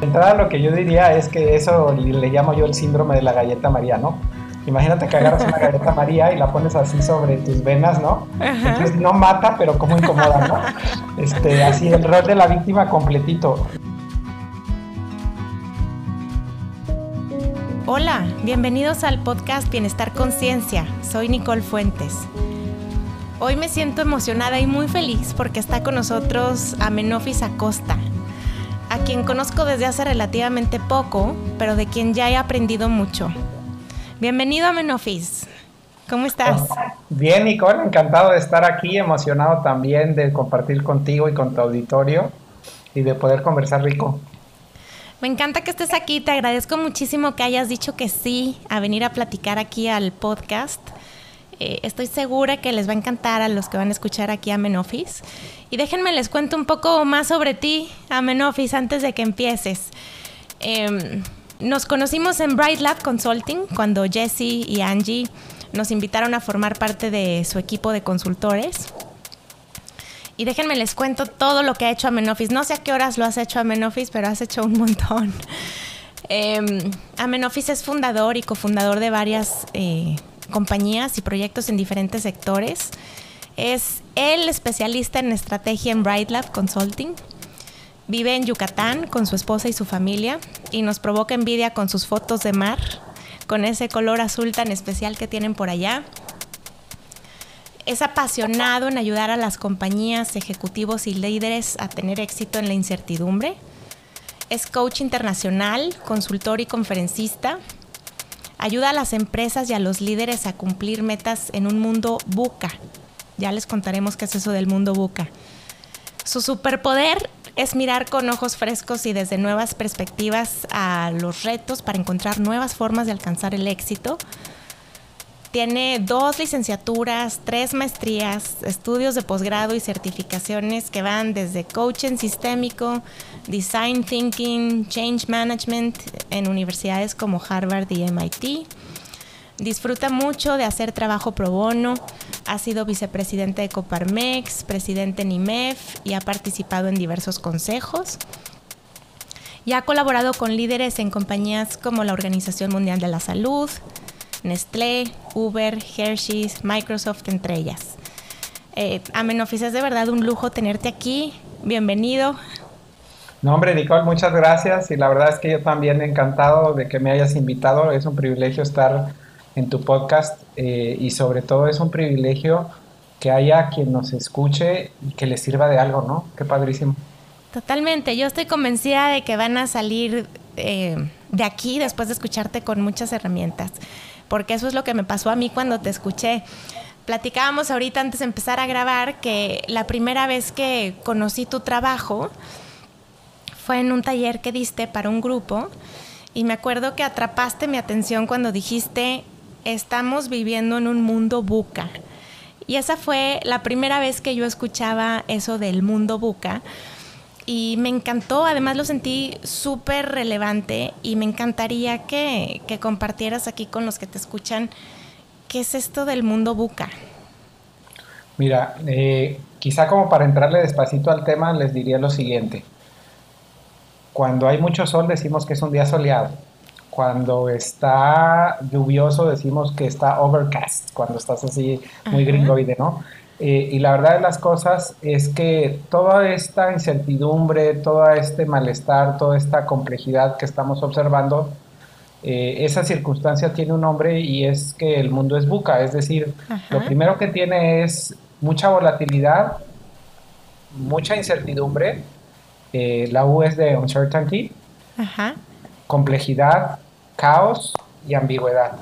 De entrada lo que yo diría es que eso le llamo yo el síndrome de la galleta María, ¿no? Imagínate que agarras una galleta María y la pones así sobre tus venas, ¿no? Entonces no mata, pero como incomoda, ¿no? Este, así el rol de la víctima completito. Hola, bienvenidos al podcast Bienestar Conciencia. Soy Nicole Fuentes. Hoy me siento emocionada y muy feliz porque está con nosotros Amenofis Acosta, quien conozco desde hace relativamente poco, pero de quien ya he aprendido mucho. Bienvenido Amenofis. ¿Cómo estás? Bien, Nicole, encantado de estar aquí, emocionado también de compartir contigo y con tu auditorio y de poder conversar rico. Me encanta que estés aquí, te agradezco muchísimo que hayas dicho que sí a venir a platicar aquí al podcast. Eh, estoy segura que les va a encantar a los que van a escuchar aquí a Menofis. Y déjenme les cuento un poco más sobre ti, Amenofis, antes de que empieces. Em, nos conocimos en Bright Lab Consulting cuando Jesse y Angie nos invitaron a formar parte de su equipo de consultores. Y déjenme les cuento todo lo que ha hecho Amenofis. No sé a qué horas lo has hecho Amenofis, pero has hecho un montón. Eh, Amenofis es fundador y cofundador de varias eh, compañías y proyectos en diferentes sectores. Es el especialista en estrategia en Bright Lab Consulting. Vive en Yucatán con su esposa y su familia y nos provoca envidia con sus fotos de mar, con ese color azul tan especial que tienen por allá es apasionado en ayudar a las compañías, ejecutivos y líderes a tener éxito en la incertidumbre. Es coach internacional, consultor y conferencista. Ayuda a las empresas y a los líderes a cumplir metas en un mundo buca. Ya les contaremos qué es eso del mundo buca. Su superpoder es mirar con ojos frescos y desde nuevas perspectivas a los retos para encontrar nuevas formas de alcanzar el éxito tiene dos licenciaturas, tres maestrías, estudios de posgrado y certificaciones que van desde coaching sistémico, design thinking, change management en universidades como Harvard y MIT. Disfruta mucho de hacer trabajo pro bono, ha sido vicepresidente de Coparmex, presidente en IMEF y ha participado en diversos consejos. Y ha colaborado con líderes en compañías como la Organización Mundial de la Salud, Nestlé, Uber, Hershey's, Microsoft, entre ellas. Eh, Amenofis, es de verdad un lujo tenerte aquí. Bienvenido. No, hombre, Nicole, muchas gracias. Y la verdad es que yo también encantado de que me hayas invitado. Es un privilegio estar en tu podcast eh, y sobre todo es un privilegio que haya quien nos escuche y que le sirva de algo, ¿no? Qué padrísimo. Totalmente. Yo estoy convencida de que van a salir eh, de aquí después de escucharte con muchas herramientas porque eso es lo que me pasó a mí cuando te escuché. Platicábamos ahorita antes de empezar a grabar que la primera vez que conocí tu trabajo fue en un taller que diste para un grupo y me acuerdo que atrapaste mi atención cuando dijiste, estamos viviendo en un mundo buca. Y esa fue la primera vez que yo escuchaba eso del mundo buca y me encantó, además lo sentí súper relevante y me encantaría que, compartieras aquí con los que te escuchan qué es esto del mundo buca. Mira, eh, quizá como para entrarle despacito al tema les diría lo siguiente. Cuando hay mucho sol decimos que es un día soleado. Cuando está lluvioso decimos que está overcast, cuando estás así muy gringoide, ¿no? Eh, y la verdad de las cosas es que toda esta incertidumbre, todo este malestar, toda esta complejidad que estamos observando, eh, esa circunstancia tiene un nombre y es que el mundo es buca, es decir, lo primero que tiene es mucha volatilidad, mucha incertidumbre, eh, la U es de uncertainty, complejidad, caos y ambigüedad.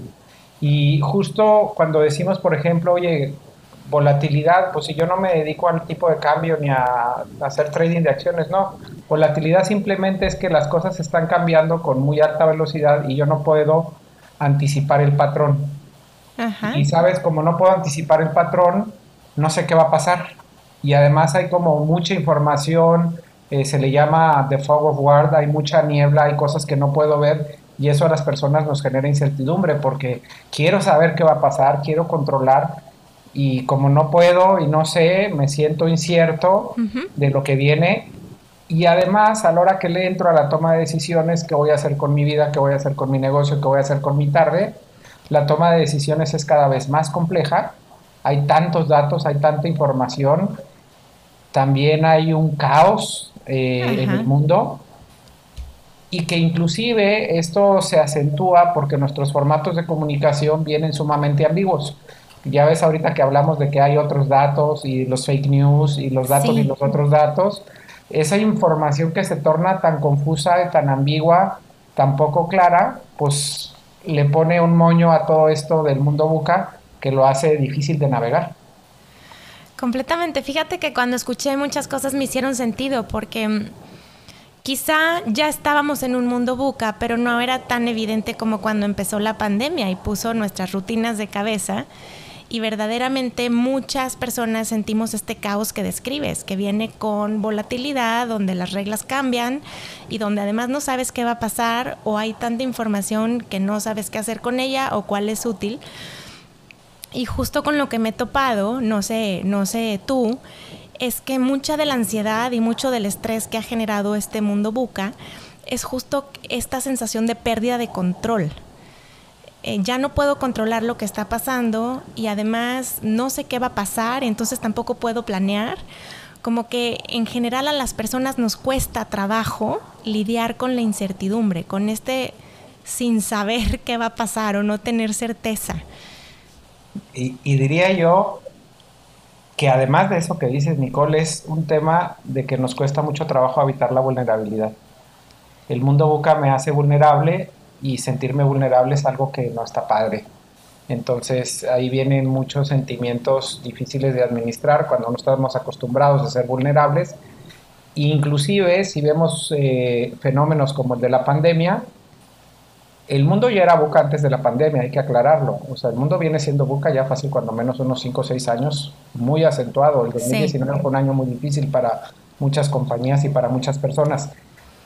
Y justo cuando decimos, por ejemplo, oye, volatilidad, pues si yo no me dedico al tipo de cambio ni a, hacer trading de acciones, no. Volatilidad simplemente es que las cosas están cambiando con muy alta velocidad y yo no puedo anticipar el patrón. Y sabes, como no puedo anticipar el patrón, no sé qué va a pasar. Y además hay como mucha información, eh, se le llama the fog of war, hay mucha niebla, hay cosas que no puedo ver y eso a las personas nos genera incertidumbre porque quiero saber qué va a pasar, quiero controlar, y como no puedo y no sé, me siento incierto de lo que viene. Y además, a la hora que le entro a la toma de decisiones, qué voy a hacer con mi vida, qué voy a hacer con mi negocio, qué voy a hacer con mi tarde, la toma de decisiones es cada vez más compleja. Hay tantos datos, hay tanta información. También hay un caos eh, en el mundo. Y que inclusive esto se acentúa porque nuestros formatos de comunicación vienen sumamente ambiguos. Ya ves ahorita que hablamos de que hay otros datos y los fake news y los datos y los otros datos esa información que se torna tan confusa, tan ambigua, tan poco clara, pues le pone un moño a todo esto del mundo buca que lo hace difícil de navegar. Completamente. Fíjate que cuando escuché muchas cosas me hicieron sentido porque mm, quizá ya estábamos en un mundo buca, pero no era tan evidente como cuando empezó la pandemia y puso nuestras rutinas de cabeza y verdaderamente muchas personas sentimos este caos que describes, que viene con volatilidad, donde las reglas cambian y donde además no sabes qué va a pasar o hay tanta información que no sabes qué hacer con ella o cuál es útil. Y justo con lo que me he topado, no sé, no sé tú, es que mucha de la ansiedad y mucho del estrés que ha generado este mundo buca es justo esta sensación de pérdida de control eh, ya no puedo controlar lo que está pasando y además no sé qué va a pasar, entonces tampoco puedo planear. Como que en general a las personas nos cuesta trabajo lidiar con la incertidumbre, con este sin saber qué va a pasar o no tener certeza. Y, diría yo que además de eso que dices, Nicole, es un tema de que nos cuesta mucho trabajo evitar la vulnerabilidad. El mundo buca me hace vulnerable y sentirme vulnerable es algo que no está padre. Entonces ahí vienen muchos sentimientos difíciles de administrar cuando no estamos acostumbrados a ser vulnerables. Inclusive si vemos eh, fenómenos como el de la pandemia, el mundo ya era buca antes de la pandemia, hay que aclararlo. O sea, el mundo viene siendo buca ya fácil cuando menos unos 5 o 6 años, muy acentuado. El 2019 fue un año muy difícil para muchas compañías y para muchas personas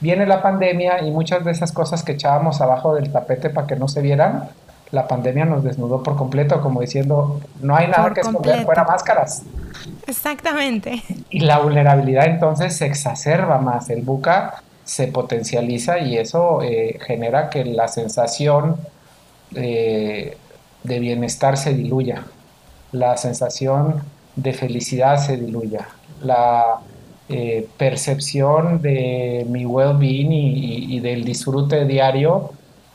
viene la pandemia y muchas de esas cosas que echábamos abajo del tapete para que no se vieran, la pandemia nos desnudó por completo, como diciendo, no hay nada que esconder fuera máscaras. Exactamente. Y la vulnerabilidad entonces se exacerba más, el buca se potencializa y eso eh, genera que la sensación eh, de bienestar se diluya, la sensación de felicidad se diluya, la eh, percepción de mi well-being y, del disfrute diario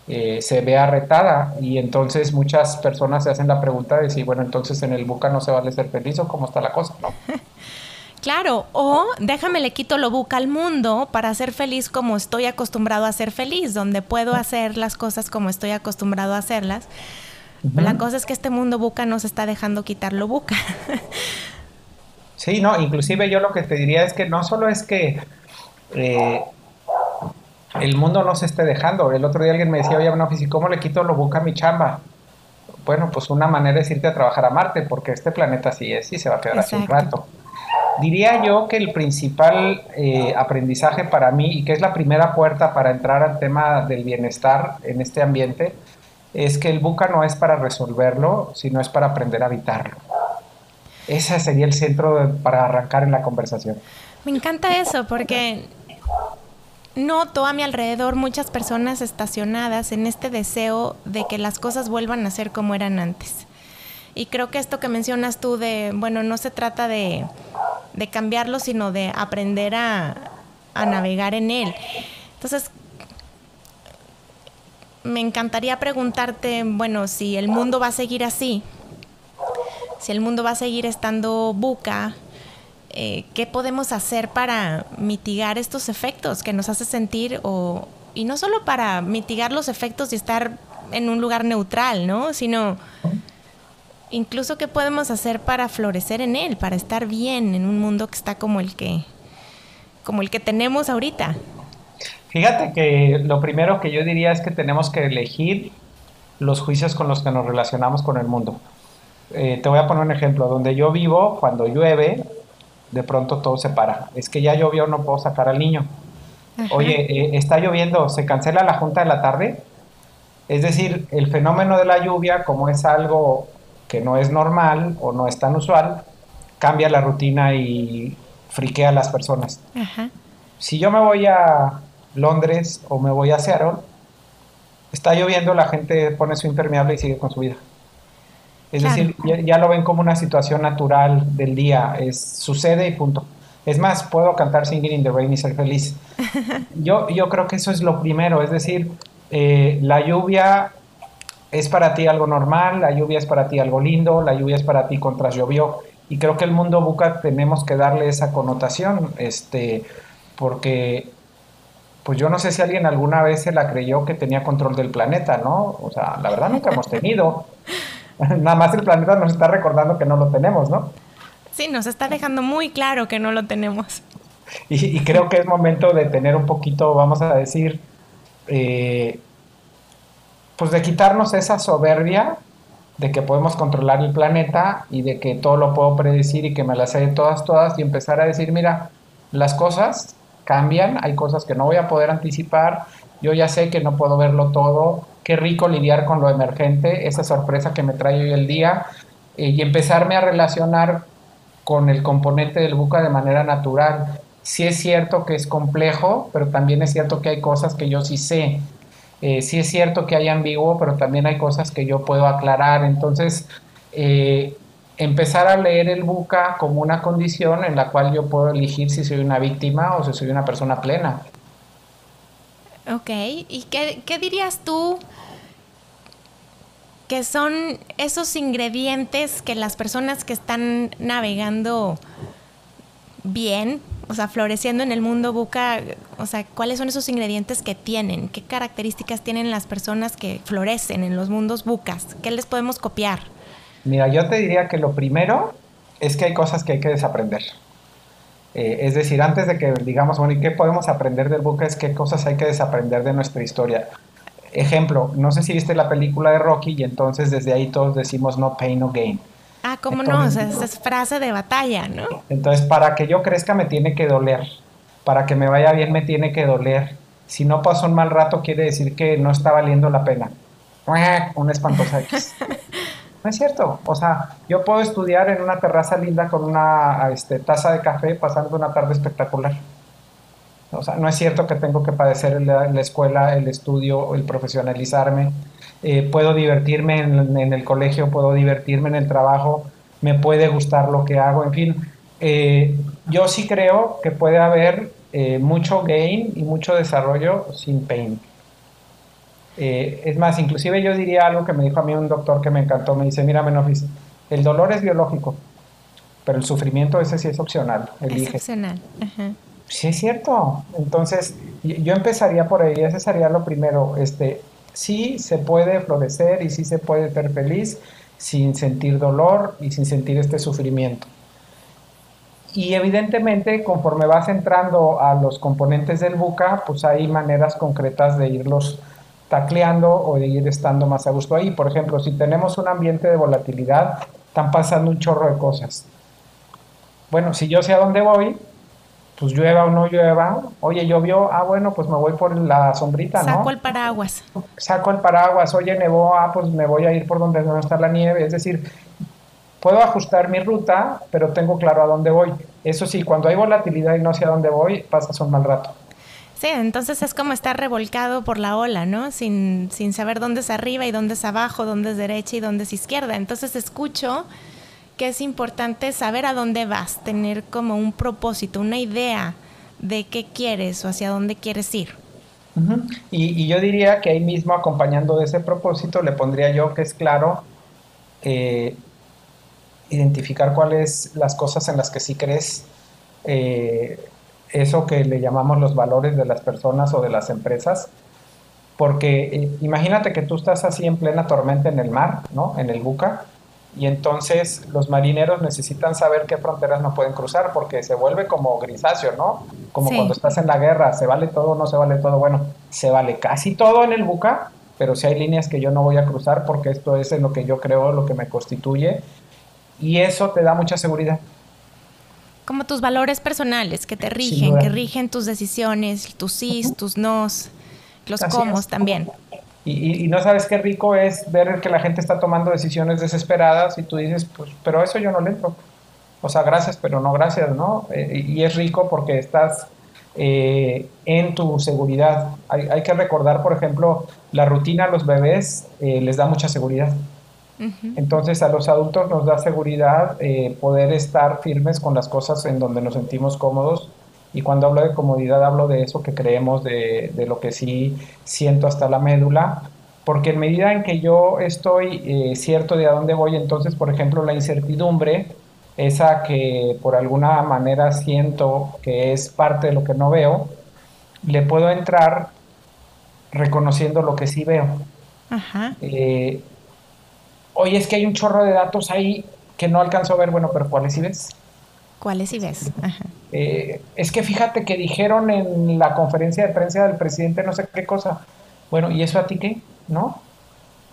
eh, se ve arretada y entonces muchas personas se hacen la pregunta de si, bueno, entonces en el buca no se vale ser feliz o cómo está la cosa, ¿no? Claro, o déjame le quito lo buca al mundo para ser feliz como estoy acostumbrado a ser feliz, donde puedo hacer las cosas como estoy acostumbrado a hacerlas. La cosa es que este mundo buca nos está dejando quitar lo buca. Sí, no, inclusive yo lo que te diría es que no solo es que eh, el mundo no se esté dejando. El otro día alguien me decía, oye, bueno, ¿y cómo le quito lo buca a mi chamba? Bueno, pues una manera es irte a trabajar a Marte, porque este planeta sí es y se va a quedar así un rato. Diría yo que el principal eh, aprendizaje para mí, y que es la primera puerta para entrar al tema del bienestar en este ambiente, es que el buca no es para resolverlo, sino es para aprender a habitarlo. Ese sería el centro para arrancar en la conversación. Me encanta eso porque noto a mi alrededor muchas personas estacionadas en este deseo de que las cosas vuelvan a ser como eran antes. Y creo que esto que mencionas tú de, bueno, no se trata de, cambiarlo, sino de aprender a, a navegar en él. Entonces, me encantaría preguntarte, bueno, si el mundo va a seguir así, si el mundo va a seguir estando buca, eh, ¿qué podemos hacer para mitigar estos efectos que nos hace sentir o y no solo para mitigar los efectos y estar en un lugar neutral, ¿no? Sino incluso qué podemos hacer para florecer en él, para estar bien en un mundo que está como el que como el que tenemos ahorita. Fíjate que lo primero que yo diría es que tenemos que elegir los juicios con los que nos relacionamos con el mundo. Eh, te voy a poner un ejemplo. Donde yo vivo, cuando llueve, de pronto todo se para. Es que ya llovió, no puedo sacar al niño. Oye, eh, está lloviendo, ¿se cancela la junta de la tarde? Es decir, el fenómeno de la lluvia, como es algo que no es normal o no es tan usual, cambia la rutina y friquea a las personas. si yo me voy a Londres o me voy a Seattle, está lloviendo, la gente pone su impermeable y sigue con su vida. Es decir, ya, lo ven como una situación natural del día, es, sucede y punto. Es más, puedo cantar Singing in the Rain y ser feliz. Yo, yo creo que eso es lo primero, es decir, eh, la lluvia es para ti algo normal, la lluvia es para ti algo lindo, la lluvia es para ti contra llovió. Y creo que el mundo buca tenemos que darle esa connotación, este, porque pues yo no sé si alguien alguna vez se la creyó que tenía control del planeta, ¿no? O sea, la verdad nunca hemos tenido. Nada más el planeta nos está recordando que no lo tenemos, ¿no? Sí, nos está dejando muy claro que no lo tenemos. Y, creo que es momento de tener un poquito, vamos a decir, eh, pues de quitarnos esa soberbia de que podemos controlar el planeta y de que todo lo puedo predecir y que me las sé de todas, todas y empezar a decir, mira, las cosas cambian, hay cosas que no voy a poder anticipar, yo ya sé que no puedo verlo todo, qué rico lidiar con lo emergente, esa sorpresa que me trae hoy el día, eh, y empezarme a relacionar con el componente del buca de manera natural. Sí es cierto que es complejo, pero también es cierto que hay cosas que yo sí sé. Eh, sí es cierto que hay ambiguo, pero también hay cosas que yo puedo aclarar. Entonces, eh, empezar a leer el buca como una condición en la cual yo puedo elegir si soy una víctima o si soy una persona plena. Ok, ¿y qué, qué dirías tú que son esos ingredientes que las personas que están navegando bien, o sea, floreciendo en el mundo buca, o sea, cuáles son esos ingredientes que tienen, qué características tienen las personas que florecen en los mundos bucas, qué les podemos copiar. Mira, yo te diría que lo primero es que hay cosas que hay que desaprender. Eh, es decir, antes de que digamos, bueno, ¿y qué podemos aprender del buque? Es qué cosas hay que desaprender de nuestra historia. Ejemplo, no sé si viste la película de Rocky y entonces desde ahí todos decimos no pain, no gain. Ah, ¿cómo no? O sea, esa es frase de batalla, ¿no? Entonces, para que yo crezca me tiene que doler. Para que me vaya bien me tiene que doler. Si no pasó un mal rato quiere decir que no está valiendo la pena. Una espantosa X. No es cierto. O sea, yo puedo estudiar en una terraza linda con una este, taza de café pasando una tarde espectacular. O sea, no es cierto que tengo que padecer la, escuela, el estudio, el profesionalizarme. Eh, puedo divertirme en, el colegio, puedo divertirme en el trabajo, me puede gustar lo que hago, en fin. Eh, yo sí creo que puede haber eh, mucho gain y mucho desarrollo sin pain. Eh, es más, inclusive yo diría algo que me dijo a mí un doctor que me encantó, me dice, mira, Menofis, el dolor es biológico, pero el sufrimiento ese sí es opcional. Es opcional. Sí, es cierto. Entonces, yo empezaría por ahí, ese sería lo primero. Este, sí se puede florecer y sí se puede ser feliz sin sentir dolor y sin sentir este sufrimiento. Y evidentemente, conforme vas entrando a los componentes del buca, pues hay maneras concretas de irlos tacleando o de ir estando más a gusto ahí. Por ejemplo, si tenemos un ambiente de volatilidad, están pasando un chorro de cosas. Bueno, si yo sé a dónde voy, pues llueva o no llueva, oye, llovió, ah, bueno, pues me voy por la sombrita, ¿no? Saco el paraguas. Saco el paraguas, oye, nevó, ah, pues me voy a ir por donde no está la nieve. Es decir, puedo ajustar mi ruta, pero tengo claro a dónde voy. Eso sí, cuando hay volatilidad y no sé a dónde voy, pasas un mal rato. Entonces es como estar revolcado por la ola, ¿no? Sin, sin saber dónde es arriba y dónde es abajo, dónde es derecha y dónde es izquierda. Entonces escucho que es importante saber a dónde vas, tener como un propósito, una idea de qué quieres o hacia dónde quieres ir. y, yo diría que ahí mismo, acompañando de ese propósito, le pondría yo que es claro eh, identificar cuáles las cosas en las que sí crees, eh, eso que le llamamos los valores de las personas o de las empresas, porque eh, imagínate que tú estás así en plena tormenta en el mar, ¿no? En el buca, y entonces los marineros necesitan saber qué fronteras no pueden cruzar porque se vuelve como grisáceo, ¿no? Como cuando estás en la guerra, ¿se vale todo o no se vale todo? Bueno, se vale casi todo en el buca, pero si hay líneas que yo no voy a cruzar porque esto es en lo que yo creo, lo que me constituye, y eso te da mucha seguridad como tus valores personales que te rigen, que rigen tus decisiones, tus sís, tus nos, los comos también. Y, no sabes qué rico es ver que la gente está tomando decisiones desesperadas y tú dices, pues, pero eso yo no le entro. O sea, gracias, pero no gracias, ¿no? Eh, y es rico porque estás eh, en tu seguridad. Hay, que recordar, por ejemplo, la rutina a los bebés eh, les da mucha seguridad. Entonces a los adultos nos da seguridad eh, poder estar firmes con las cosas en donde nos sentimos cómodos. Y cuando hablo de comodidad hablo de eso que creemos, de, de lo que sí siento hasta la médula, porque en medida en que yo estoy cierto de a dónde voy, entonces, por ejemplo, la incertidumbre esa que por alguna manera siento que es parte de lo que no veo, le puedo entrar reconociendo lo que sí veo. Ajá. Eh, oye, es que hay un chorro de datos ahí que no alcanzo a ver, bueno, pero ¿cuáles sí ves? ¿Cuáles sí ves? Ajá. Eh, es que fíjate que dijeron en la conferencia de prensa del presidente no sé qué cosa. Bueno, ¿y eso a ti qué? ¿No?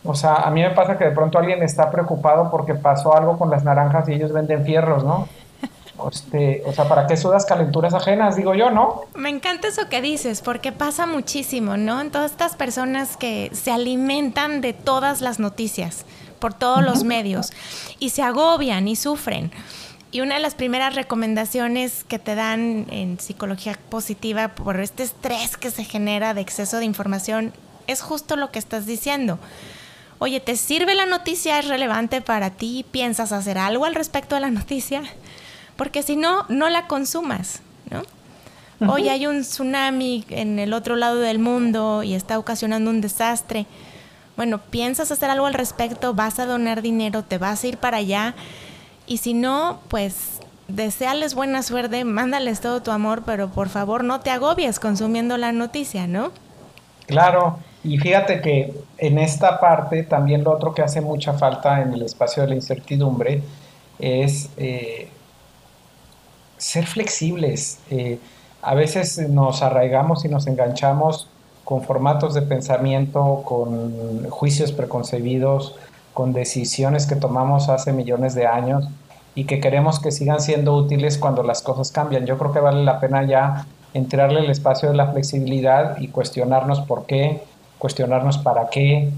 O sea, a mí me pasa que de pronto alguien está preocupado porque pasó algo con las naranjas y ellos venden fierros, ¿no? Este, o sea, ¿para qué sudas calenturas ajenas? Digo yo, ¿no? Me encanta eso que dices, porque pasa muchísimo, ¿no? En todas estas personas que se alimentan de todas las noticias, por todos los medios, y se agobian y sufren. Y una de las primeras recomendaciones que te dan en psicología positiva por este estrés que se genera de exceso de información es justo lo que estás diciendo Oye, ¿te sirve la noticia? ¿Es relevante para ti? ¿Piensas hacer algo al respecto de la noticia? Porque si no, no la consumas, ¿no? Hoy hay un tsunami en el otro lado del mundo y está ocasionando un desastre. Bueno, ¿piensas hacer algo al respecto? ¿Vas a donar dinero? ¿Te vas a ir para allá? Y si no, pues deseales buena suerte, mándales todo tu amor, pero por favor no te agobies consumiendo la noticia, ¿no? Claro, y fíjate que en esta parte también lo otro que hace mucha falta en el espacio de la incertidumbre es eh, ser flexibles. Eh, a veces nos arraigamos y nos enganchamos con formatos de pensamiento, con juicios preconcebidos, con decisiones que tomamos hace millones de años y que queremos que sigan siendo útiles cuando las cosas cambian. Yo creo que vale la pena ya entrarle el espacio de la flexibilidad y cuestionarnos por qué, cuestionarnos para qué,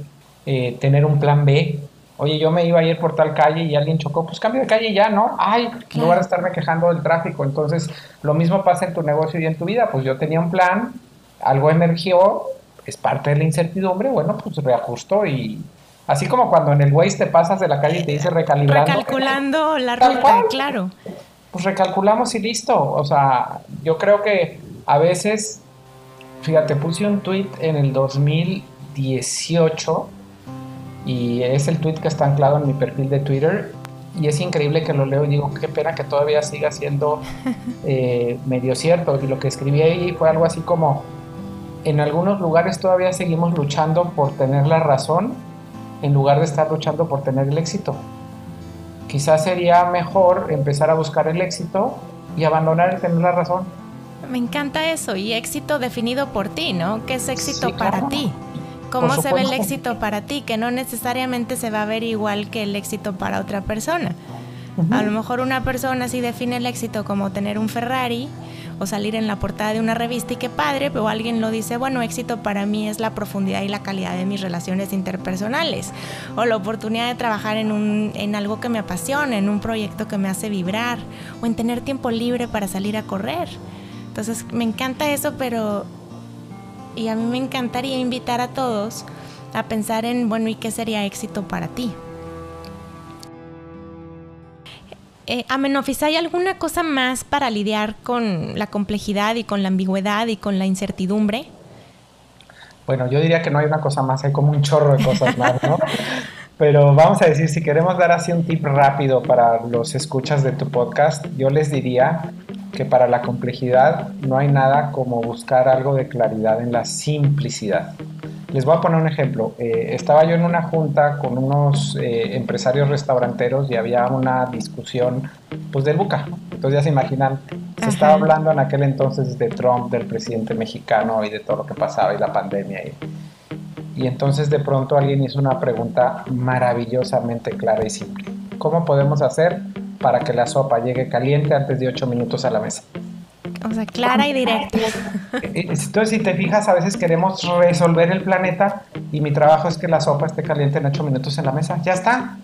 eh, tener un plan B. Oye, yo me iba a ir por tal calle y alguien chocó, pues cambio de calle ya, ¿no? Ay, en lugar de estarme quejando del tráfico. Entonces, lo mismo pasa en tu negocio y en tu vida. Pues yo tenía un plan, algo emergió, es parte de la incertidumbre, bueno, pues reajusto y así como cuando en el Waze te pasas de la calle y te dice recalibrando. Recalculando la ruta, claro. Pues recalculamos y listo. O sea, yo creo que a veces Fíjate, puse un tweet en el 2018 y es el tweet que está anclado en mi perfil de Twitter y es increíble que lo leo y digo, qué pena que todavía siga siendo eh, medio cierto. Y lo que escribí ahí fue algo así como, en algunos lugares todavía seguimos luchando por tener la razón en lugar de estar luchando por tener el éxito. Quizás sería mejor empezar a buscar el éxito y abandonar el tener la razón me encanta eso y éxito definido por ti, ¿no? ¿Qué es éxito para ti? ¿Cómo se ve el éxito para ti? Que no necesariamente se va a ver igual que el éxito para otra persona. A lo mejor una persona sí define el éxito como tener un Ferrari o salir en la portada de una revista y qué padre, pero alguien lo dice, bueno, éxito para mí es la profundidad y la calidad de mis relaciones interpersonales o la oportunidad de trabajar en, un, en algo que me apasiona, en un proyecto que me hace vibrar o en tener tiempo libre para salir a correr. Entonces me encanta eso, pero... Y a mí me encantaría invitar a todos a pensar en, bueno, ¿y qué sería éxito para ti? Eh, Amenofis, ¿hay alguna cosa más para lidiar con la complejidad y con la ambigüedad y con la incertidumbre? Bueno, yo diría que no hay una cosa más, hay como un chorro de cosas más, ¿no? Pero vamos a decir, si queremos dar así un tip rápido para los escuchas de tu podcast, yo les diría que para la complejidad no hay nada como buscar algo de claridad en la simplicidad. Les voy a poner un ejemplo. Eh, estaba yo en una junta con unos eh, empresarios restauranteros y había una discusión pues del buca. Entonces ya se imaginan, se estaba hablando en aquel entonces de Trump, del presidente mexicano y de todo lo que pasaba y la pandemia. Y, y entonces de pronto alguien hizo una pregunta maravillosamente clara y simple. ¿Cómo podemos hacer para que la sopa llegue caliente antes de 8 minutos a la mesa. O sea, clara y directa. Entonces, si te fijas, a veces queremos resolver el planeta y mi trabajo es que la sopa esté caliente en 8 minutos en la mesa. Ya está.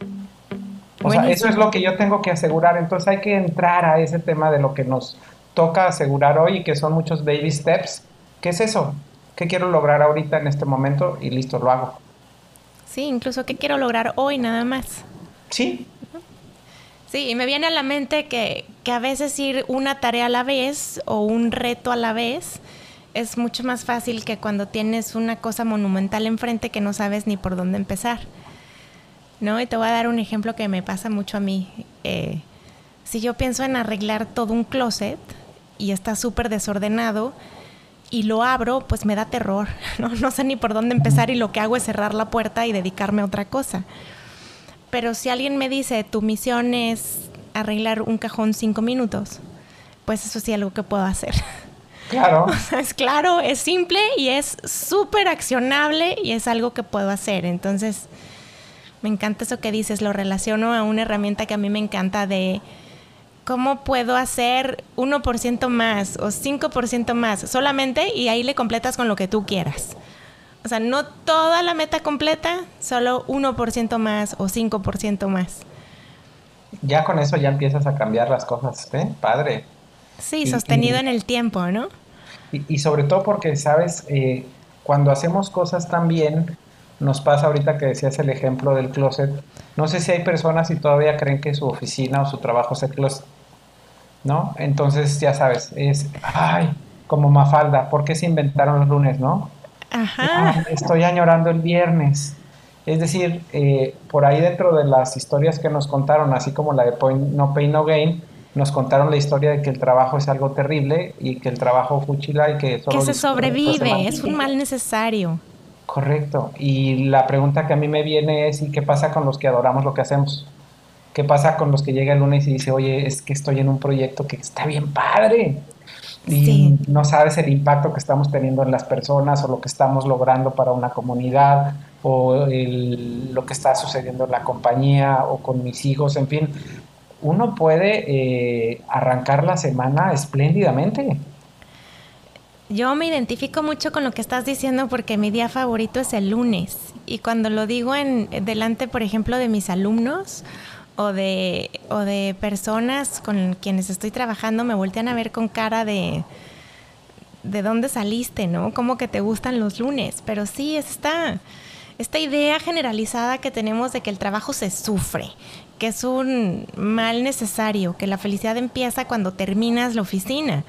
O sea, eso es lo que yo tengo que asegurar. Entonces hay que entrar a ese tema de lo que nos toca asegurar hoy que son muchos baby steps. ¿Qué es eso? ¿Qué quiero lograr ahorita en este momento? Y listo, lo hago. Sí, incluso qué quiero lograr hoy nada más. Sí. Sí, y me viene a la mente que, que a veces ir una tarea a la vez o un reto a la vez es mucho más fácil que cuando tienes una cosa monumental enfrente que no sabes ni por dónde empezar. ¿No? Y te voy a dar un ejemplo que me pasa mucho a mí. Eh, si yo pienso en arreglar todo un closet y está súper desordenado y lo abro, pues me da terror. ¿no? no sé ni por dónde empezar y lo que hago es cerrar la puerta y dedicarme a otra cosa. Pero si alguien me dice, tu misión es arreglar un cajón cinco minutos, pues eso sí es algo que puedo hacer. Claro. es claro, es simple y es súper accionable y es algo que puedo hacer. Entonces, me encanta eso que dices, lo relaciono a una herramienta que a mí me encanta de cómo puedo hacer 1% más o 5% más solamente y ahí le completas con lo que tú quieras. O sea, no toda la meta completa, solo 1% más o 5% más. Ya con eso ya empiezas a cambiar las cosas, ¿eh? Padre. Sí, sostenido en el tiempo, ¿no? Y, sobre todo porque, sabes, eh, cuando hacemos cosas tan bien, nos pasa ahorita que decías el ejemplo del closet. No sé si hay personas y todavía creen que su oficina o su trabajo es el closet. ¿No? Entonces, ya sabes, es, ay, como Mafalda, ¿por qué se inventaron los lunes, no? Ajá. estoy añorando el viernes. Es decir, eh, por ahí dentro de las historias que nos contaron, así como la de No Pain No Gain, nos contaron la historia de que el trabajo es algo terrible y que el trabajo fuchila y que que se sobrevive, es un mal necesario. Correcto. Y la pregunta que a mí me viene es, ¿y qué pasa con los que adoramos lo que hacemos? ¿Qué pasa con los que llega el lunes y dice, oye, es que estoy en un proyecto que está bien padre? Y no sabes el impacto que estamos teniendo en las personas o lo que estamos logrando para una comunidad o lo que está sucediendo en la compañía o con mis hijos, en fin. Uno puede eh, arrancar la semana espléndidamente. Yo me identifico mucho con lo que estás diciendo porque mi día favorito es el lunes. Y cuando lo digo en delante, por ejemplo, de mis alumnos o de, o de personas con quienes estoy trabajando, me voltean a ver con cara de de dónde saliste, ¿no? Como que te gustan los lunes. Pero sí, es esta, idea generalizada que tenemos de que el trabajo se sufre, que es un mal necesario, que la felicidad empieza cuando terminas la oficina.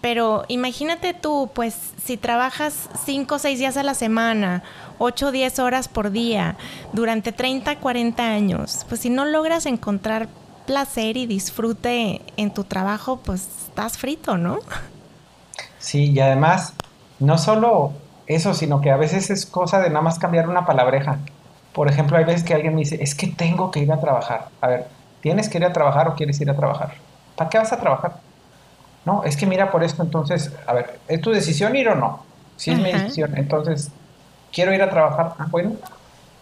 Pero imagínate tú, pues si trabajas 5 o 6 días a la semana, 8 o 10 horas por día, durante 30, 40 años, pues si no logras encontrar placer y disfrute en tu trabajo, pues estás frito, ¿no? Sí, y además, no solo eso, sino que a veces es cosa de nada más cambiar una palabreja. Por ejemplo, hay veces que alguien me dice, es que tengo que ir a trabajar. A ver, ¿tienes que ir a trabajar o quieres ir a trabajar? ¿Para qué vas a trabajar? No, es que mira por esto, entonces, a ver, ¿es tu decisión ir o no? Si es mi decisión, entonces, quiero ir a trabajar. Ah, bueno,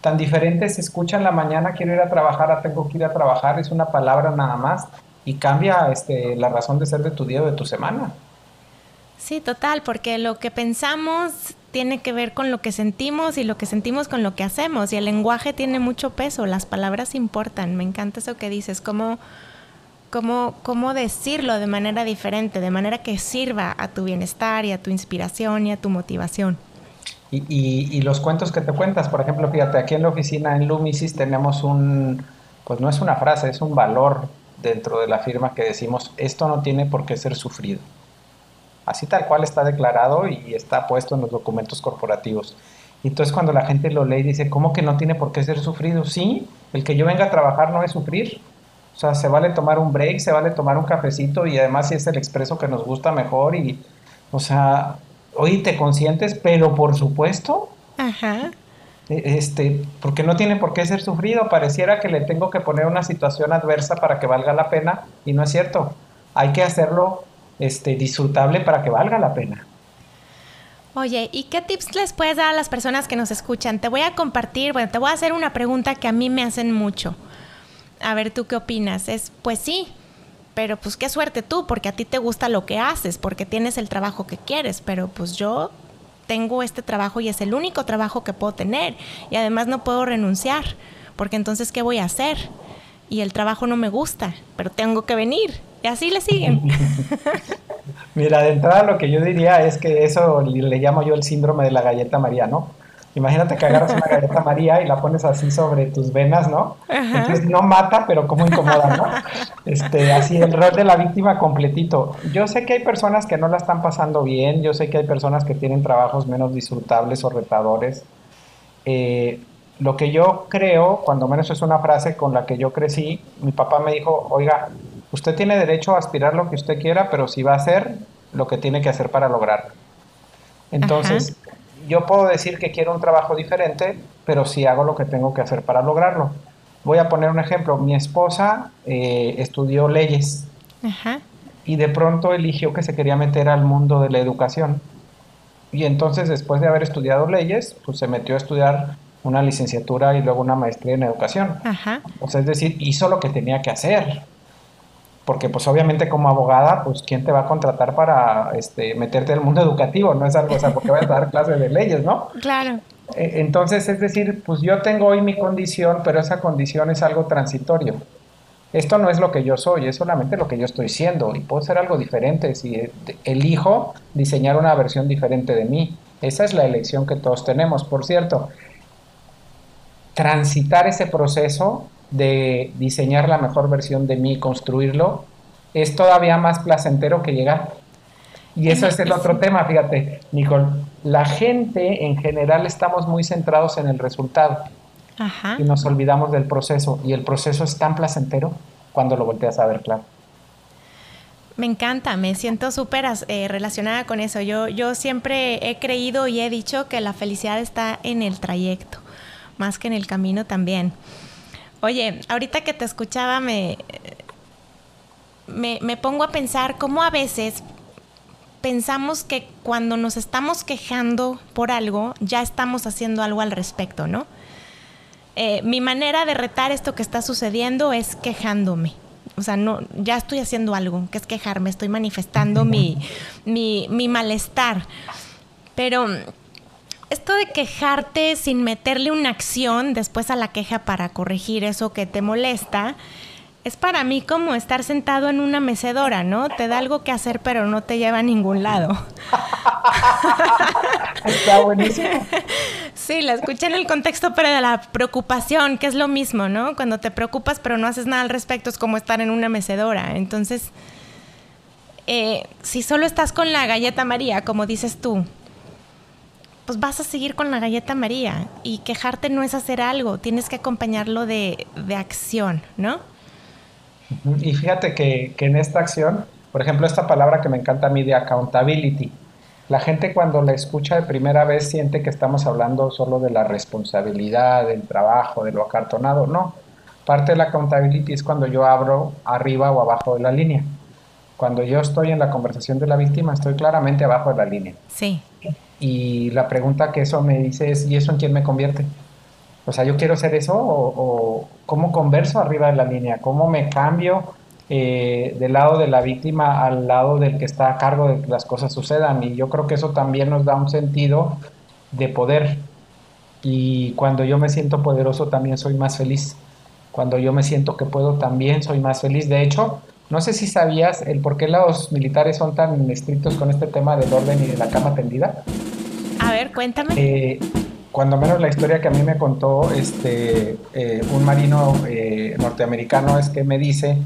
tan diferente se escucha en la mañana, quiero ir a trabajar, a tengo que ir a trabajar, es una palabra nada más y cambia este, la razón de ser de tu día o de tu semana. Sí, total, porque lo que pensamos tiene que ver con lo que sentimos y lo que sentimos con lo que hacemos y el lenguaje tiene mucho peso, las palabras importan, me encanta eso que dices, como cómo, cómo decirlo de manera diferente, de manera que sirva a tu bienestar y a tu inspiración y a tu motivación. Y, y, los cuentos que te cuentas, por ejemplo, fíjate, aquí en la oficina en Lumisis tenemos un, pues no es una frase, es un valor dentro de la firma que decimos, esto no tiene por qué ser sufrido. Así tal cual está declarado y está puesto en los documentos corporativos. Y entonces cuando la gente lo lee y dice, ¿cómo que no tiene por qué ser sufrido? Sí, el que yo venga a trabajar no es sufrir. O sea, se vale tomar un break, se vale tomar un cafecito y además si es el expreso que nos gusta mejor y, o sea, hoy te consientes, pero por supuesto. Ajá. E, este, porque no tiene por qué ser sufrido, pareciera que le tengo que poner una situación adversa para que valga la pena y no es cierto. Hay que hacerlo este, disfrutable para que valga la pena. Oye, ¿y qué tips les puedes dar a las personas que nos escuchan? Te voy a compartir, bueno, te voy a hacer una pregunta que a mí me hacen mucho a ver tú qué opinas. Es, pues sí, pero pues qué suerte tú, porque a ti te gusta lo que haces, porque tienes el trabajo que quieres, pero pues yo tengo este trabajo y es el único trabajo que puedo tener y además no puedo renunciar, porque entonces ¿qué voy a hacer? Y el trabajo no me gusta, pero tengo que venir. Y así le siguen. Mira, de entrada lo que yo diría es que eso le llamo yo el síndrome de la galleta María, ¿no? Imagínate que agarras una galleta María y la pones así sobre tus venas, ¿no? Entonces no mata, pero como incomoda, ¿no? Este, así el rol de la víctima completito. Yo sé que hay personas que no la están pasando bien, yo sé que hay personas que tienen trabajos menos disfrutables o retadores. Eh, lo que yo creo, cuando menos es una frase con la que yo crecí, mi papá me dijo, oiga, usted tiene derecho a aspirar lo que usted quiera, pero si va a hacer lo que tiene que hacer para lograrlo. Entonces, yo puedo decir que quiero un trabajo diferente, pero si hago lo que tengo que hacer para lograrlo. Voy a poner un ejemplo. Mi esposa eh, estudió leyes y de pronto eligió que se quería meter al mundo de la educación. Y entonces, después de haber estudiado leyes, pues se metió a estudiar una licenciatura y luego una maestría en educación. O sea, es decir, hizo lo que tenía que hacer porque pues obviamente como abogada, pues quién te va a contratar para este, meterte el mundo educativo, no es algo, o sea, porque vas a dar clases de leyes, ¿no? Claro. E, entonces, es decir, pues yo tengo hoy mi condición, pero esa condición es algo transitorio. Esto no es lo que yo soy, es solamente lo que yo estoy siendo y puedo ser algo diferente si elijo diseñar una versión diferente de mí. Esa es la elección que todos tenemos. Por cierto, transitar ese proceso de diseñar la mejor versión de mí, construirlo, es todavía más placentero que llegar. Y eso es el otro tema, fíjate, Nicole. La gente en general estamos muy centrados en el resultado y nos olvidamos del proceso. Y el proceso es tan placentero cuando lo volteas a ver claro. Me encanta, me siento súper eh, relacionada con eso. Yo, yo siempre he creído y he dicho que la felicidad está en el trayecto, más que en el camino también. Oye, ahorita que te escuchaba me, me, pongo a pensar cómo a veces pensamos que cuando nos estamos quejando por algo, ya estamos haciendo algo al respecto, ¿no? Eh, mi manera de retar esto que está sucediendo es quejándome. O sea, no, ya estoy haciendo algo, que es quejarme, estoy manifestando mi, mi, mi malestar. Pero esto de quejarte sin meterle una acción después a la queja para corregir eso que te molesta, es para mí como estar sentado en una mecedora, ¿no? Te da algo que hacer, pero no te lleva a ningún lado. Está buenísimo. Sí, la escuché en el contexto, pero de la preocupación, que es lo mismo, ¿no? Cuando te preocupas, pero no haces nada al respecto, es como estar en una mecedora. Entonces, eh, si solo estás con la galleta María, como dices tú, pues vas a seguir con la galleta María. Y quejarte no es hacer algo, tienes que acompañarlo de, acción, ¿no? Y fíjate que, que, en esta acción, por ejemplo, esta palabra que me encanta a mí de accountability, la gente cuando la escucha de primera vez siente que estamos hablando solo de la responsabilidad, del trabajo, de lo acartonado. No, parte de la accountability es cuando yo abro arriba o abajo de la línea. Cuando yo estoy en la conversación de la víctima, estoy claramente abajo de la línea. Sí. Y la pregunta que eso me dice es, ¿y eso en quién me convierte? O sea, ¿yo quiero ser eso o, cómo converso arriba de la línea? ¿Cómo me cambio eh, del lado de la víctima al lado del que está a cargo de que las cosas sucedan? Y yo creo que eso también nos da un sentido de poder. Y cuando yo me siento poderoso también soy más feliz. Cuando yo me siento que puedo también soy más feliz. De hecho, no sé si sabías el por qué los militares son tan estrictos con este tema del orden y de la cama tendida. A ver, cuéntame. Eh, cuando menos la historia que a mí me contó este, eh, un marino eh, norteamericano es que me dice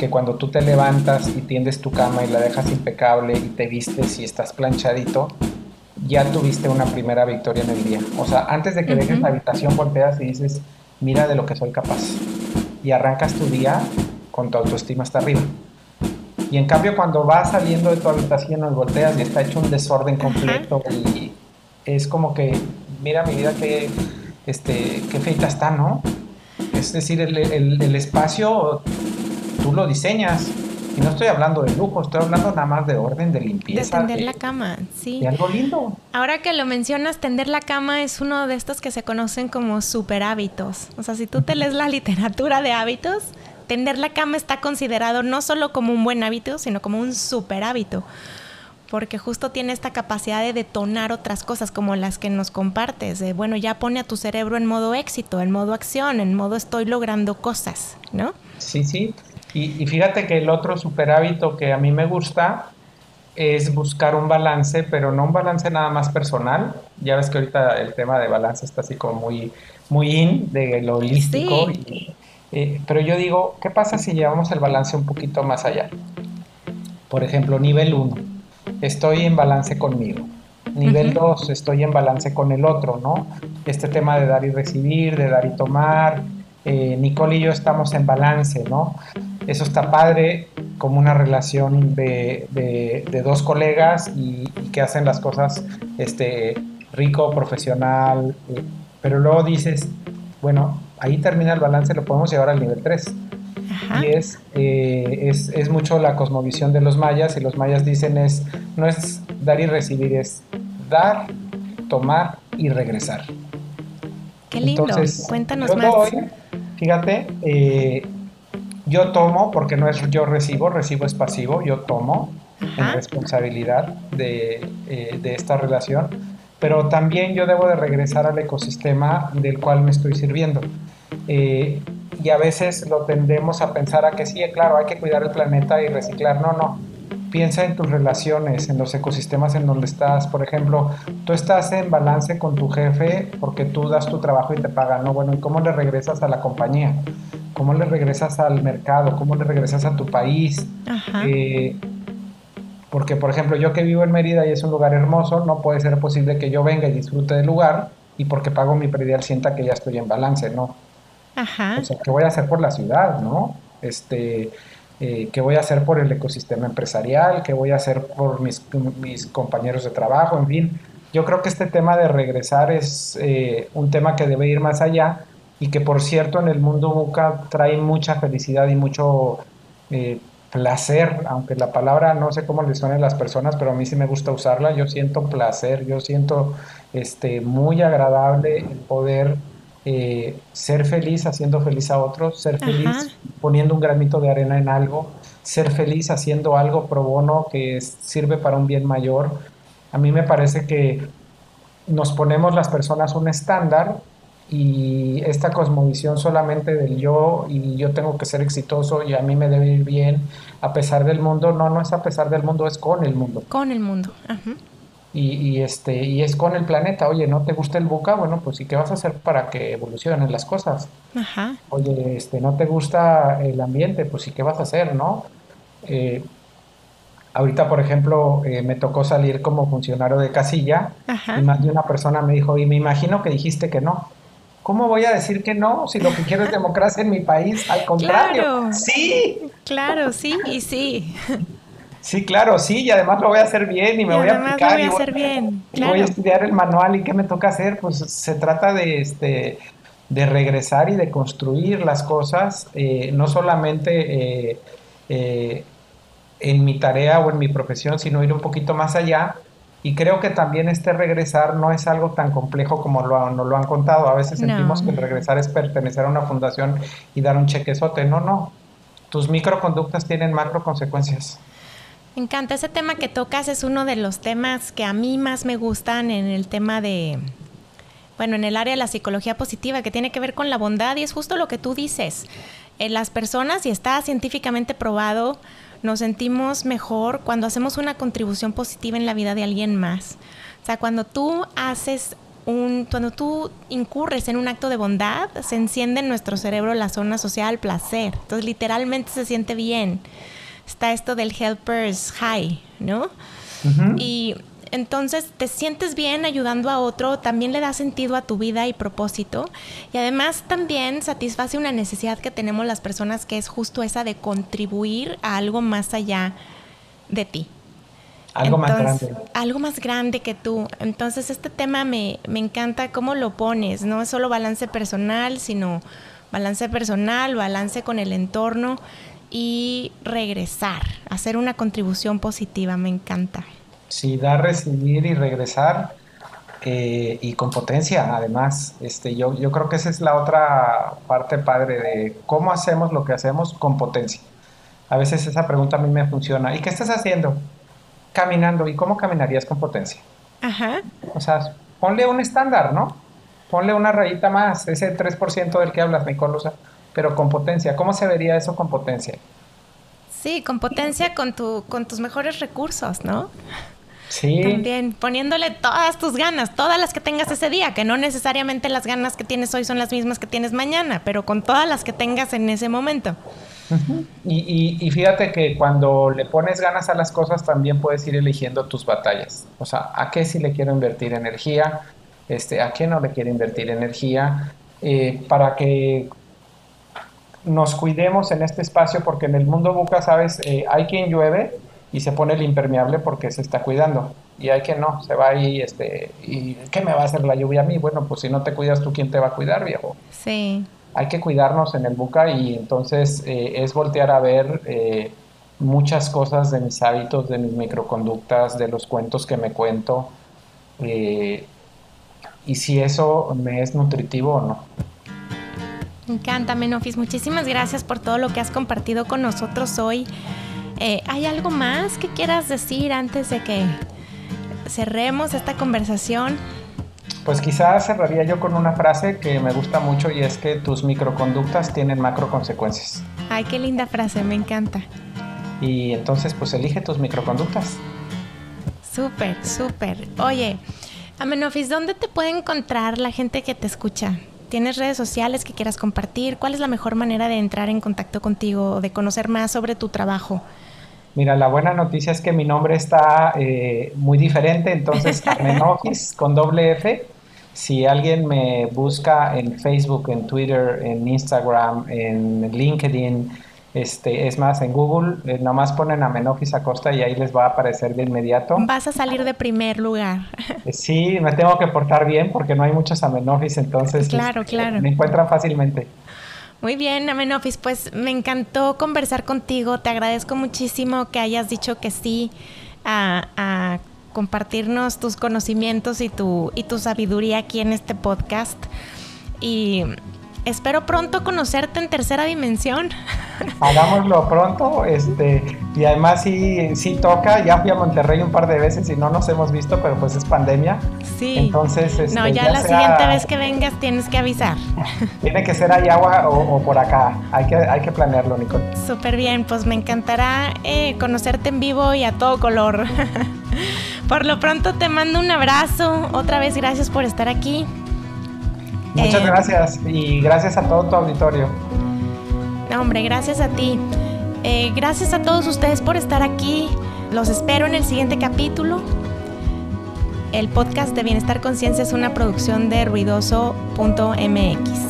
que cuando tú te levantas y tiendes tu cama y la dejas impecable y te vistes y estás planchadito, ya tuviste una primera victoria en el día. O sea, antes de que dejes la habitación, volteas y dices, mira de lo que soy capaz. Y arrancas tu día con tu autoestima hasta arriba. Y en cambio cuando vas saliendo de tu habitación y volteas y está hecho un desorden completo y es como que, mira mi vida que, este, qué feita está, ¿no? Es decir, el, el, espacio tú lo diseñas. Y no estoy hablando de lujo, estoy hablando nada más de orden, de limpieza. De tender la cama, sí. De algo lindo. Ahora que lo mencionas, tender la cama es uno de estos que se conocen como super hábitos. O sea, si tú te lees la literatura de hábitos, tender la cama está considerado no solo como un buen hábito, sino como un super hábito, porque justo tiene esta capacidad de detonar otras cosas como las que nos compartes, de bueno, ya pone a tu cerebro en modo éxito, en modo acción, en modo estoy logrando cosas, ¿no? Sí, sí. Y, y, fíjate que el otro super hábito que a mí me gusta es buscar un balance, pero no un balance nada más personal. Ya ves que ahorita el tema de balance está así como muy, muy in, de lo holístico. Eh, pero yo digo, ¿qué pasa si llevamos el balance un poquito más allá? Por ejemplo, nivel 1, estoy en balance conmigo. Nivel 2, estoy en balance con el otro, ¿no? Este tema de dar y recibir, de dar y tomar. Eh, Nicole y yo estamos en balance, ¿no? Eso está padre como una relación de, de, dos colegas y, que hacen las cosas este, rico, profesional, eh, pero luego dices, bueno, ahí termina el balance, lo podemos llevar al nivel 3. Y es, eh, es, es, mucho la cosmovisión de los mayas, y los mayas dicen es, no es dar y recibir, es dar, tomar y regresar. Qué lindo, cuéntanos más. fíjate, eh, yo tomo, porque no es yo recibo, recibo es pasivo, yo tomo en responsabilidad de, eh, de esta relación, pero también yo debo de regresar al ecosistema del cual me estoy sirviendo. Eh, y a veces lo tendemos a pensar a que sí, claro, hay que cuidar el planeta y reciclar. No, no. Piensa en tus relaciones, en los ecosistemas en donde estás. Por ejemplo, tú estás en balance con tu jefe porque tú das tu trabajo y te pagan. No, bueno, ¿y cómo le regresas a la compañía? ¿Cómo le regresas al mercado? ¿Cómo le regresas a tu país? Eh, porque, por ejemplo, yo que vivo en Mérida y es un lugar hermoso, no puede ser posible que yo venga y disfrute del lugar y porque pago mi predial sienta que ya estoy en balance, ¿no? Ajá. O sea, ¿qué voy a hacer por la ciudad, no? Este, eh, ¿qué voy a hacer por el ecosistema empresarial? ¿Qué voy a hacer por mis, compañeros de trabajo? En fin, yo creo que este tema de regresar es eh, un tema que debe ir más allá y que, por cierto, en el mundo buca trae mucha felicidad y mucho eh, placer, aunque la palabra no sé cómo le suene las personas, pero a mí sí me gusta usarla, yo siento placer, yo siento este, muy agradable el poder eh, ser feliz haciendo feliz a otros, ser feliz poniendo un granito de arena en algo, ser feliz haciendo algo pro bono que sirve para un bien mayor. A mí me parece que nos ponemos las personas un estándar y esta cosmovisión solamente del yo y yo tengo que ser exitoso y a mí me debe ir bien a pesar del mundo, no, no es a pesar del mundo, es con el mundo. Con el mundo. Y, este, y es con el planeta, oye, ¿no te gusta el buca? Bueno, pues ¿y qué vas a hacer para que evolucionen las cosas? Ajá. Oye, este, ¿no te gusta el ambiente? Pues ¿y qué vas a hacer, no? Eh, ahorita, por ejemplo, eh, me tocó salir como funcionario de casilla y más de una persona me dijo, y me imagino que dijiste que no. ¿Cómo voy a decir que no si lo que quiero es democracia en mi país? Al contrario, sí. Claro, sí y sí. Sí, claro, sí, y además lo voy a hacer bien y me voy a aplicar. Lo voy a hacer bien. voy a estudiar el manual y qué me toca hacer. Pues se trata de este de regresar y de construir las cosas, eh, no solamente eh, eh, en mi tarea o en mi profesión, sino ir un poquito más allá y creo que también este regresar no es algo tan complejo como lo, nos lo han contado. A veces sentimos que el regresar es pertenecer a una fundación y dar un chequezote. No, no. Tus microconductas tienen macro consecuencias. Me encanta. Ese tema que tocas es uno de los temas que a mí más me gustan en el tema de, bueno, en el área de la psicología positiva, que tiene que ver con la bondad y es justo lo que tú dices. En las personas, y está científicamente probado, nos sentimos mejor cuando hacemos una contribución positiva en la vida de alguien más. O sea, cuando tú haces un, cuando tú incurres en un acto de bondad, se enciende en nuestro cerebro la zona social placer. Entonces, literalmente se siente bien. Está esto del helper's high, ¿no? Y entonces te sientes bien ayudando a otro, también le da sentido a tu vida y propósito. Y además también satisface una necesidad que tenemos las personas que es justo esa de contribuir a algo más allá de ti. Algo más grande. Algo más grande que tú. Entonces este tema me, me encanta cómo lo pones. No es solo balance personal, sino balance personal, balance con el entorno y regresar, hacer una contribución positiva. Me encanta. Sí, dar, recibir y regresar eh, y con potencia, además. Este, yo, yo creo que esa es la otra parte padre de cómo hacemos lo que hacemos con potencia. A veces esa pregunta a mí me funciona. ¿Y qué estás haciendo? Caminando. ¿Y cómo caminarías con potencia? Ajá. O sea, ponle un estándar, ¿no? Ponle una rayita más, ese 3% del que hablas, Nicolosa, pero con potencia. ¿Cómo se vería eso con potencia? Sí, con potencia, con, tu, con tus mejores recursos, ¿no? Sí. También poniéndole todas tus ganas, todas las que tengas ese día, que no necesariamente las ganas que tienes hoy son las mismas que tienes mañana, pero con todas las que tengas en ese momento. y, fíjate que cuando le pones ganas a las cosas también puedes ir eligiendo tus batallas. O sea, ¿a qué sí le quiero invertir energía? Este, ¿A qué no le quiero invertir energía? Eh, para que nos cuidemos en este espacio, porque en el mundo buca, sabes, eh, hay quien llueve y se pone el impermeable porque se está cuidando. Y hay que no, se va ahí, este, ¿y qué me va a hacer la lluvia a mí? Bueno, pues si no te cuidas tú, ¿quién te va a cuidar, viejo? Sí. Hay que cuidarnos en el buca y entonces eh, es voltear a ver eh, muchas cosas de mis hábitos, de mis microconductas, de los cuentos que me cuento. Eh, y si eso me es nutritivo o no. Me encanta, Menofis. Muchísimas gracias por todo lo que has compartido con nosotros hoy. Eh, ¿Hay algo más que quieras decir antes de que cerremos esta conversación? Pues quizás cerraría yo con una frase que me gusta mucho y es que tus microconductas tienen macro consecuencias. Ay, qué linda frase, me encanta. Y entonces pues elige tus microconductas. Súper, súper. Oye, Amenofis, ¿dónde te puede encontrar la gente que te escucha? ¿Tienes redes sociales que quieras compartir? ¿Cuál es la mejor manera de entrar en contacto contigo o de conocer más sobre tu trabajo? Mira, la buena noticia es que mi nombre está eh, muy diferente, entonces Amenofis con doble F. Si alguien me busca en Facebook, en Twitter, en Instagram, en LinkedIn, este, es más, en Google eh, nomás ponen Amenofis Acosta y ahí les va a aparecer de inmediato. Vas a salir de primer lugar. Eh, sí, me tengo que portar bien porque no hay muchos Amenofis, entonces claro, este, claro. me encuentran fácilmente. Muy bien, Amenofis, pues me encantó conversar contigo. Te agradezco muchísimo que hayas dicho que sí a, compartirnos tus conocimientos y tu, y tu sabiduría aquí en este podcast. Y espero pronto conocerte en tercera dimensión. Hagámoslo pronto, este, y además sí, sí toca, ya fui a Monterrey un par de veces y no nos hemos visto, pero pues es pandemia. Sí. Entonces, este, no, ya, la siguiente vez que vengas tienes que avisar. Tiene que ser ahí agua o, por acá, hay que, hay que planearlo, Nicole. Súper bien, pues me encantará eh, conocerte en vivo y a todo color. por lo pronto te mando un abrazo, otra vez gracias por estar aquí. Muchas eh, gracias y gracias a todo tu auditorio. No, hombre, gracias a ti. Eh, gracias a todos ustedes por estar aquí. Los espero en el siguiente capítulo. El podcast de Bienestar Conciencia es una producción de ruidoso.mx.